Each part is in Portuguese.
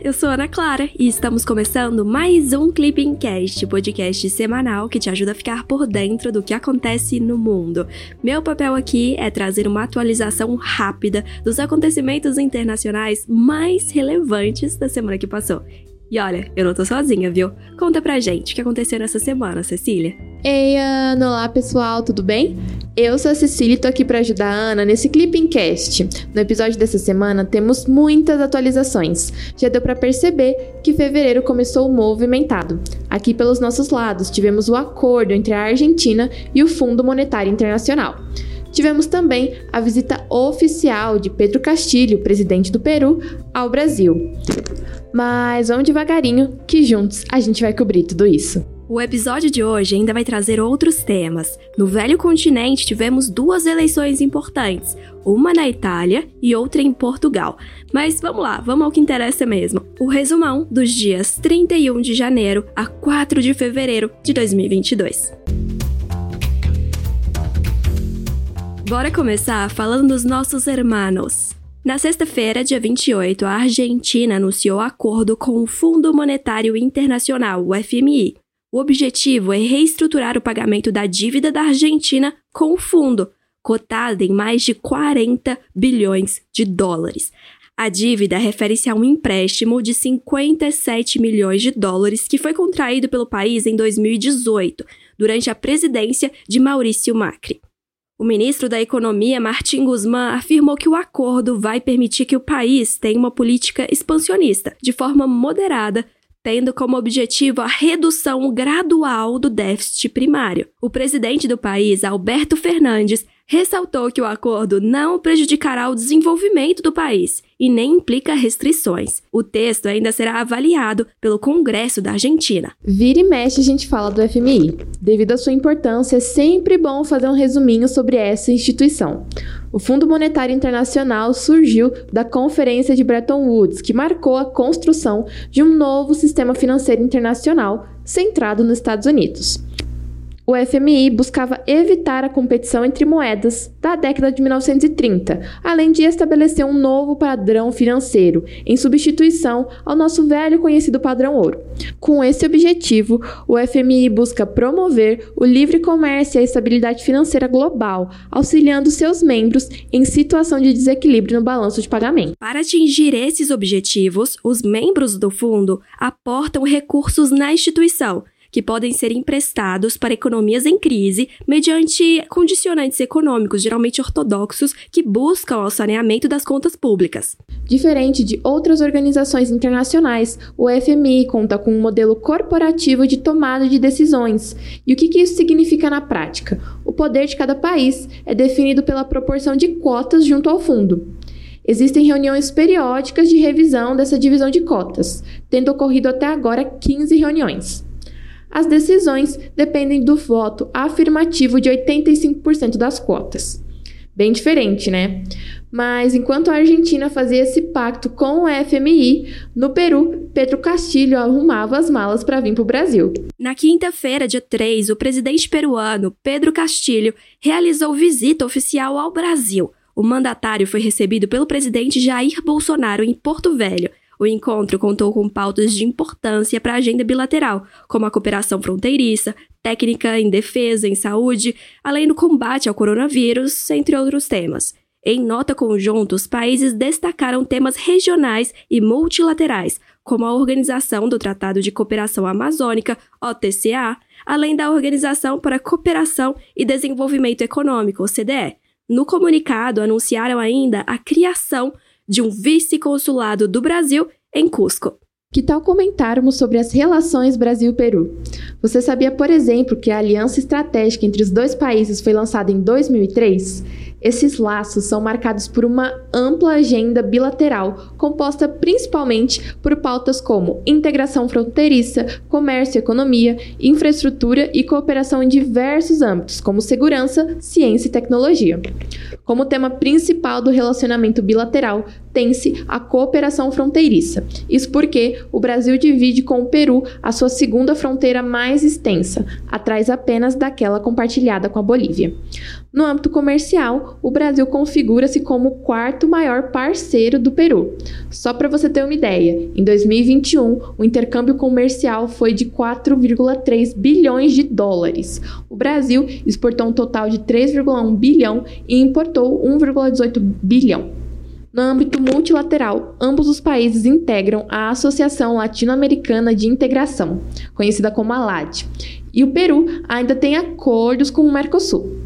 eu sou Ana Clara e estamos começando mais um Clipping Cast, podcast semanal que te ajuda a ficar por dentro do que acontece no mundo. Meu papel aqui é trazer uma atualização rápida dos acontecimentos internacionais mais relevantes da semana que passou. E olha, eu não tô sozinha, viu? Conta pra gente o que aconteceu nessa semana, Cecília. Ei, Ana! Olá, pessoal, tudo bem? Eu sou a Cecília e tô aqui para ajudar a Ana nesse Clipping Cast. No episódio dessa semana temos muitas atualizações. Já deu para perceber que fevereiro começou movimentado. Aqui pelos nossos lados tivemos o acordo entre a Argentina e o Fundo Monetário Internacional. Tivemos também a visita oficial de Pedro Castilho, presidente do Peru, ao Brasil. Mas vamos devagarinho, que juntos a gente vai cobrir tudo isso. O episódio de hoje ainda vai trazer outros temas. No velho continente tivemos duas eleições importantes, uma na Itália e outra em Portugal. Mas vamos lá, vamos ao que interessa mesmo. O resumão dos dias 31 de janeiro a 4 de fevereiro de 2022. Bora começar falando dos nossos hermanos. Na sexta-feira, dia 28, a Argentina anunciou acordo com o Fundo Monetário Internacional, o FMI. O objetivo é reestruturar o pagamento da dívida da Argentina com o fundo, cotada em mais de 40 bilhões de dólares. A dívida refere-se a um empréstimo de 57 milhões de dólares que foi contraído pelo país em 2018, durante a presidência de Maurício Macri. O ministro da Economia, Martin Guzmán, afirmou que o acordo vai permitir que o país tenha uma política expansionista, de forma moderada, tendo como objetivo a redução gradual do déficit primário. O presidente do país, Alberto Fernandes, ressaltou que o acordo não prejudicará o desenvolvimento do país e nem implica restrições. O texto ainda será avaliado pelo Congresso da Argentina. Vira e mexe a gente fala do FMI. Devido à sua importância, é sempre bom fazer um resuminho sobre essa instituição. O Fundo Monetário Internacional surgiu da Conferência de Bretton Woods, que marcou a construção de um novo sistema financeiro internacional centrado nos Estados Unidos o FMI buscava evitar a competição entre moedas da década de 1930, além de estabelecer um novo padrão financeiro, em substituição ao nosso velho conhecido padrão ouro. Com esse objetivo, o FMI busca promover o livre comércio e a estabilidade financeira global, auxiliando seus membros em situação de desequilíbrio no balanço de pagamento. Para atingir esses objetivos, os membros do fundo aportam recursos na instituição que podem ser emprestados para economias em crise mediante condicionantes econômicos, geralmente ortodoxos, que buscam o saneamento das contas públicas. Diferente de outras organizações internacionais, o FMI conta com um modelo corporativo de tomada de decisões. E o que, isso significa na prática? O poder de cada país é definido pela proporção de cotas junto ao fundo. Existem reuniões periódicas de revisão dessa divisão de cotas, tendo ocorrido até agora 15 reuniões. As decisões dependem do voto afirmativo de 85% das cotas. Bem diferente, né? Mas enquanto a Argentina fazia esse pacto com o FMI, no Peru, Pedro Castilho arrumava as malas para vir para o Brasil. Na quinta-feira, dia 3, o presidente peruano Pedro Castilho realizou visita oficial ao Brasil. O mandatário foi recebido pelo presidente Jair Bolsonaro em Porto Velho o encontro contou com pautas de importância para a agenda bilateral, como a cooperação fronteiriça, técnica em defesa, em saúde, além do combate ao coronavírus, entre outros temas. Em nota conjunta, os países destacaram temas regionais e multilaterais, como a Organização do Tratado de Cooperação Amazônica, OTCA, além da Organização para a Cooperação e Desenvolvimento Econômico, OCDE. No comunicado, anunciaram ainda a criação de um vice-consulado do Brasil em Cusco. Que tal comentarmos sobre as relações Brasil-Peru? Você sabia, por exemplo, que a aliança estratégica entre os dois países foi lançada em 2003? Esses laços são marcados por uma ampla agenda bilateral, composta principalmente por pautas como integração fronteiriça, comércio economia, infraestrutura e cooperação em diversos âmbitos, como segurança, ciência e tecnologia. Como tema principal do relacionamento bilateral, tem-se a cooperação fronteiriça. Isso porque o Brasil divide com o Peru a sua segunda fronteira mais extensa, atrás apenas daquela compartilhada com a Bolívia. No âmbito comercial, o Brasil configura-se como o quarto maior parceiro do Peru. Só para você ter uma ideia, em 2021, o intercâmbio comercial foi de 4,3 bilhões de dólares. O Brasil exportou um total de 3,1 bilhão e importou 1,18 bilhão. No âmbito multilateral, ambos os países integram a Associação Latino-Americana de Integração, conhecida como ALAD, e o Peru ainda tem acordos com o Mercosul.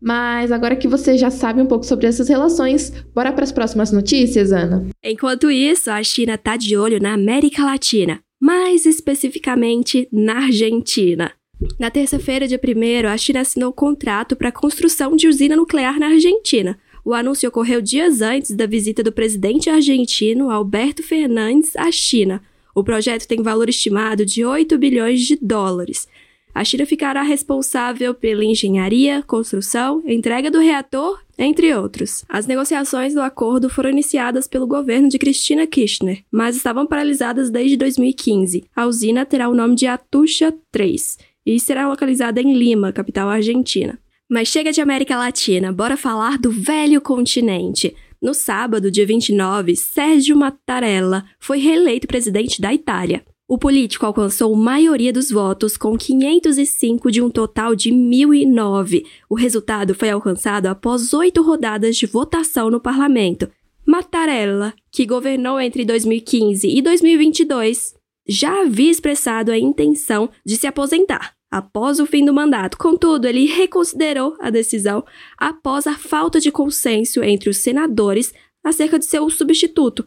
Mas agora que você já sabe um pouco sobre essas relações, bora para as próximas notícias, Ana? Enquanto isso, a China está de olho na América Latina, mais especificamente na Argentina. Na terça-feira, dia 1, a China assinou o contrato para a construção de usina nuclear na Argentina. O anúncio ocorreu dias antes da visita do presidente argentino Alberto Fernandes à China. O projeto tem valor estimado de 8 bilhões de dólares. A China ficará responsável pela engenharia, construção, entrega do reator, entre outros. As negociações do acordo foram iniciadas pelo governo de Cristina Kirchner, mas estavam paralisadas desde 2015. A usina terá o nome de Atucha 3 e será localizada em Lima, capital argentina. Mas chega de América Latina, bora falar do velho continente. No sábado, dia 29, Sérgio Mattarella foi reeleito presidente da Itália. O político alcançou maioria dos votos com 505 de um total de 1.009. O resultado foi alcançado após oito rodadas de votação no parlamento. Mattarella, que governou entre 2015 e 2022, já havia expressado a intenção de se aposentar após o fim do mandato. Contudo, ele reconsiderou a decisão após a falta de consenso entre os senadores acerca de seu substituto,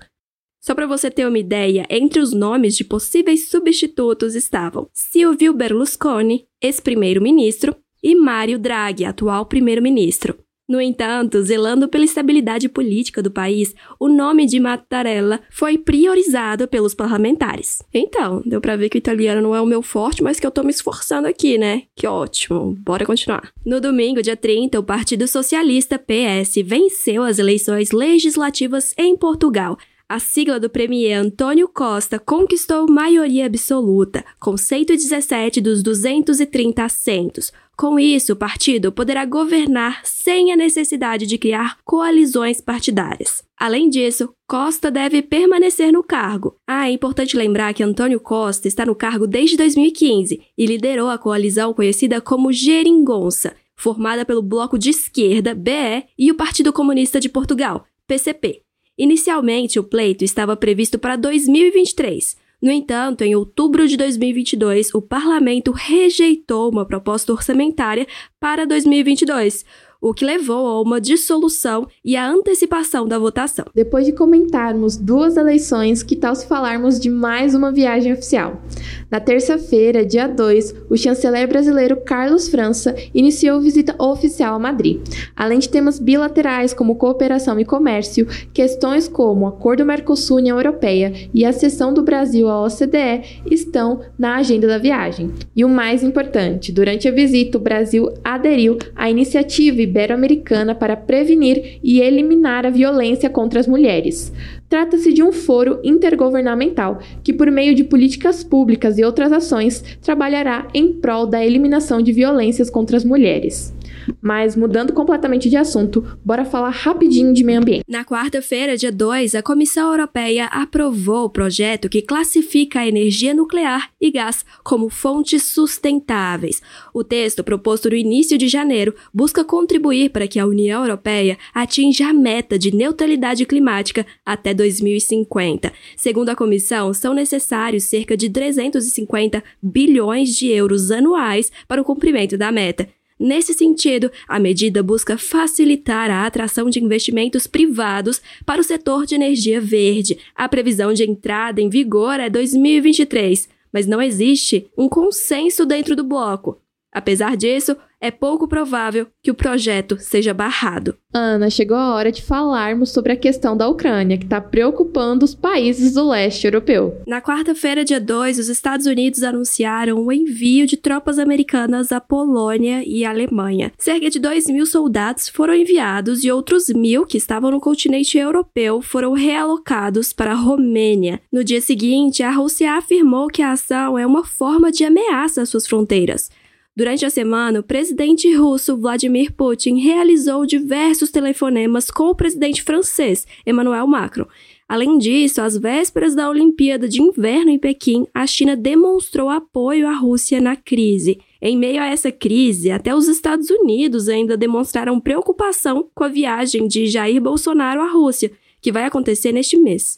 só para você ter uma ideia, entre os nomes de possíveis substitutos estavam Silvio Berlusconi, ex-primeiro-ministro, e Mário Draghi, atual primeiro-ministro. No entanto, zelando pela estabilidade política do país, o nome de Mattarella foi priorizado pelos parlamentares. Então, deu para ver que o italiano não é o meu forte, mas que eu tô me esforçando aqui, né? Que ótimo. Bora continuar. No domingo, dia 30, o Partido Socialista PS venceu as eleições legislativas em Portugal a sigla do premier Antônio Costa conquistou maioria absoluta, com 117 dos 230 assentos. Com isso, o partido poderá governar sem a necessidade de criar coalizões partidárias. Além disso, Costa deve permanecer no cargo. Ah, é importante lembrar que Antônio Costa está no cargo desde 2015 e liderou a coalizão conhecida como Geringonça, formada pelo Bloco de Esquerda, BE, e o Partido Comunista de Portugal, PCP. Inicialmente, o pleito estava previsto para 2023. No entanto, em outubro de 2022, o parlamento rejeitou uma proposta orçamentária para 2022, o que levou a uma dissolução e a antecipação da votação. Depois de comentarmos duas eleições, que tal se falarmos de mais uma viagem oficial? Na terça-feira, dia 2, o chanceler brasileiro Carlos França iniciou visita oficial a Madrid. Além de temas bilaterais como cooperação e comércio, questões como Acordo Mercosul-União Europeia e a cessão do Brasil à OCDE estão na agenda da viagem. E o mais importante, durante a visita, o Brasil aderiu à iniciativa ibero-americana para prevenir e eliminar a violência contra as mulheres. Trata-se de um foro intergovernamental que, por meio de políticas públicas e outras ações, trabalhará em prol da eliminação de violências contra as mulheres. Mas mudando completamente de assunto, bora falar rapidinho de meio ambiente. Na quarta-feira, dia 2, a Comissão Europeia aprovou o projeto que classifica a energia nuclear e gás como fontes sustentáveis. O texto, proposto no início de janeiro, busca contribuir para que a União Europeia atinja a meta de neutralidade climática até 2050. Segundo a comissão, são necessários cerca de 350 bilhões de euros anuais para o cumprimento da meta. Nesse sentido, a medida busca facilitar a atração de investimentos privados para o setor de energia verde. A previsão de entrada em vigor é 2023, mas não existe um consenso dentro do bloco. Apesar disso, é pouco provável que o projeto seja barrado. Ana, chegou a hora de falarmos sobre a questão da Ucrânia, que está preocupando os países do leste europeu. Na quarta-feira, dia 2, os Estados Unidos anunciaram o envio de tropas americanas à Polônia e à Alemanha. Cerca de 2 mil soldados foram enviados e outros mil que estavam no continente europeu foram realocados para a Romênia. No dia seguinte, a Rússia afirmou que a ação é uma forma de ameaça às suas fronteiras. Durante a semana, o presidente russo Vladimir Putin realizou diversos telefonemas com o presidente francês Emmanuel Macron. Além disso, às vésperas da Olimpíada de Inverno em Pequim, a China demonstrou apoio à Rússia na crise. Em meio a essa crise, até os Estados Unidos ainda demonstraram preocupação com a viagem de Jair Bolsonaro à Rússia, que vai acontecer neste mês.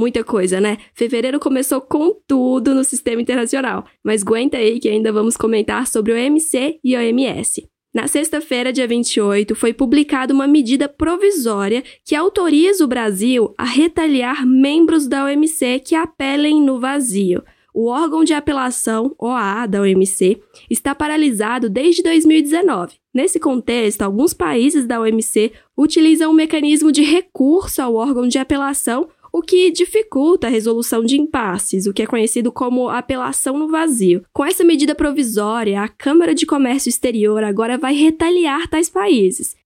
Muita coisa, né? Fevereiro começou com tudo no sistema internacional, mas aguenta aí que ainda vamos comentar sobre o OMC e o OMS. Na sexta-feira, dia 28, foi publicada uma medida provisória que autoriza o Brasil a retaliar membros da OMC que apelem no vazio. O órgão de apelação, OA, da OMC, está paralisado desde 2019. Nesse contexto, alguns países da OMC utilizam um mecanismo de recurso ao órgão de apelação o que dificulta a resolução de impasses, o que é conhecido como apelação no vazio. Com essa medida provisória, a Câmara de Comércio Exterior agora vai retaliar tais países.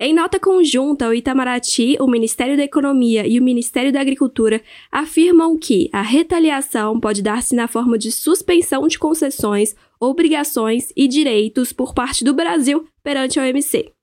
Em nota conjunta, o Itamaraty, o Ministério da Economia e o Ministério da Agricultura afirmam que a retaliação pode dar-se na forma de suspensão de concessões, obrigações e direitos por parte do Brasil perante a OMC.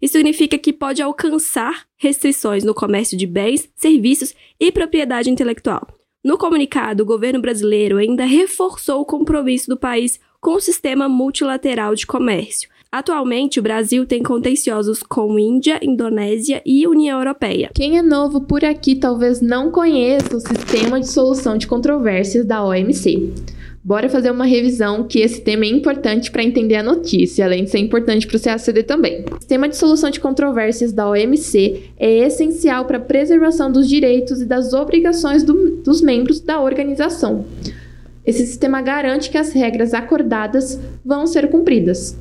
Isso significa que pode alcançar restrições no comércio de bens, serviços e propriedade intelectual. No comunicado, o governo brasileiro ainda reforçou o compromisso do país com o sistema multilateral de comércio. Atualmente, o Brasil tem contenciosos com Índia, Indonésia e União Europeia. Quem é novo por aqui talvez não conheça o sistema de solução de controvérsias da OMC. Bora fazer uma revisão que esse tema é importante para entender a notícia, além de ser importante para o CACD também. O sistema de solução de controvérsias da OMC é essencial para a preservação dos direitos e das obrigações do, dos membros da organização. Esse sistema garante que as regras acordadas vão ser cumpridas.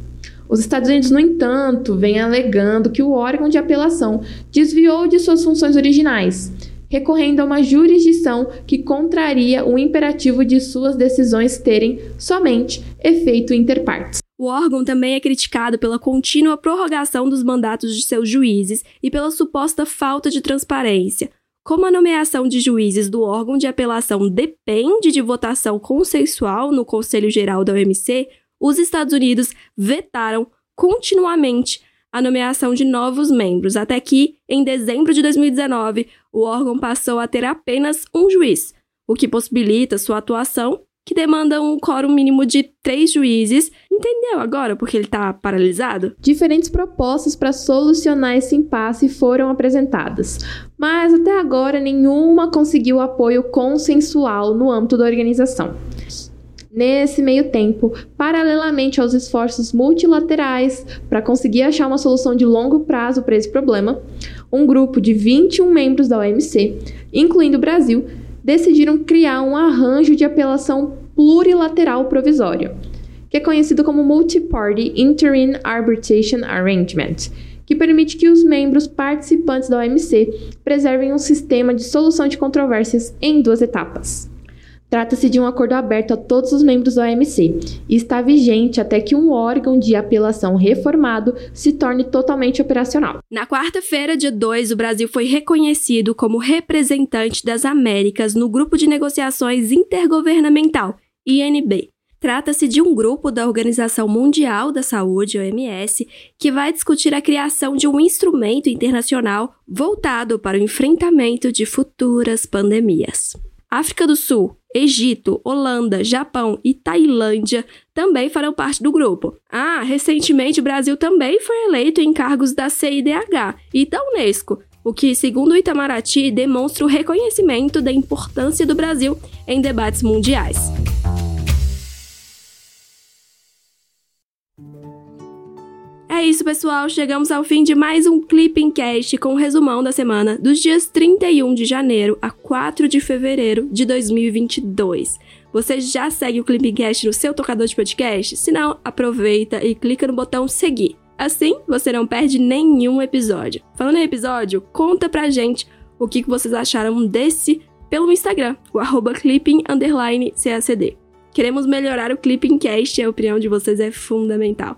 Os Estados Unidos, no entanto, vêm alegando que o órgão de apelação desviou de suas funções originais recorrendo a uma jurisdição que contraria o imperativo de suas decisões terem somente efeito interpartes. O órgão também é criticado pela contínua prorrogação dos mandatos de seus juízes e pela suposta falta de transparência. Como a nomeação de juízes do órgão de apelação depende de votação consensual no Conselho Geral da OMC, os Estados Unidos vetaram continuamente a nomeação de novos membros, até que, em dezembro de 2019, o órgão passou a ter apenas um juiz, o que possibilita sua atuação, que demanda um quórum mínimo de três juízes. Entendeu agora porque ele está paralisado? Diferentes propostas para solucionar esse impasse foram apresentadas, mas até agora nenhuma conseguiu apoio consensual no âmbito da organização. Nesse meio tempo, paralelamente aos esforços multilaterais para conseguir achar uma solução de longo prazo para esse problema, um grupo de 21 membros da OMC, incluindo o Brasil, decidiram criar um arranjo de apelação plurilateral provisório, que é conhecido como Multi-Party Interim Arbitration Arrangement, que permite que os membros participantes da OMC preservem um sistema de solução de controvérsias em duas etapas. Trata-se de um acordo aberto a todos os membros da OMC e está vigente até que um órgão de apelação reformado se torne totalmente operacional. Na quarta-feira, dia 2, o Brasil foi reconhecido como representante das Américas no Grupo de Negociações Intergovernamental, INB. Trata-se de um grupo da Organização Mundial da Saúde, OMS, que vai discutir a criação de um instrumento internacional voltado para o enfrentamento de futuras pandemias. África do Sul, Egito, Holanda, Japão e Tailândia também farão parte do grupo. Ah, recentemente o Brasil também foi eleito em cargos da CIDH e da Unesco, o que, segundo o Itamaraty, demonstra o reconhecimento da importância do Brasil em debates mundiais. É isso, pessoal. Chegamos ao fim de mais um Clipping Cast com o um resumão da semana dos dias 31 de janeiro a 4 de fevereiro de 2022. Você já segue o Clipping Cast no seu tocador de podcast? Se não, aproveita e clica no botão seguir. Assim, você não perde nenhum episódio. Falando em episódio, conta pra gente o que vocês acharam desse pelo Instagram, o arroba clipping_cacd. Queremos melhorar o Clipping Cast e a opinião de vocês é fundamental.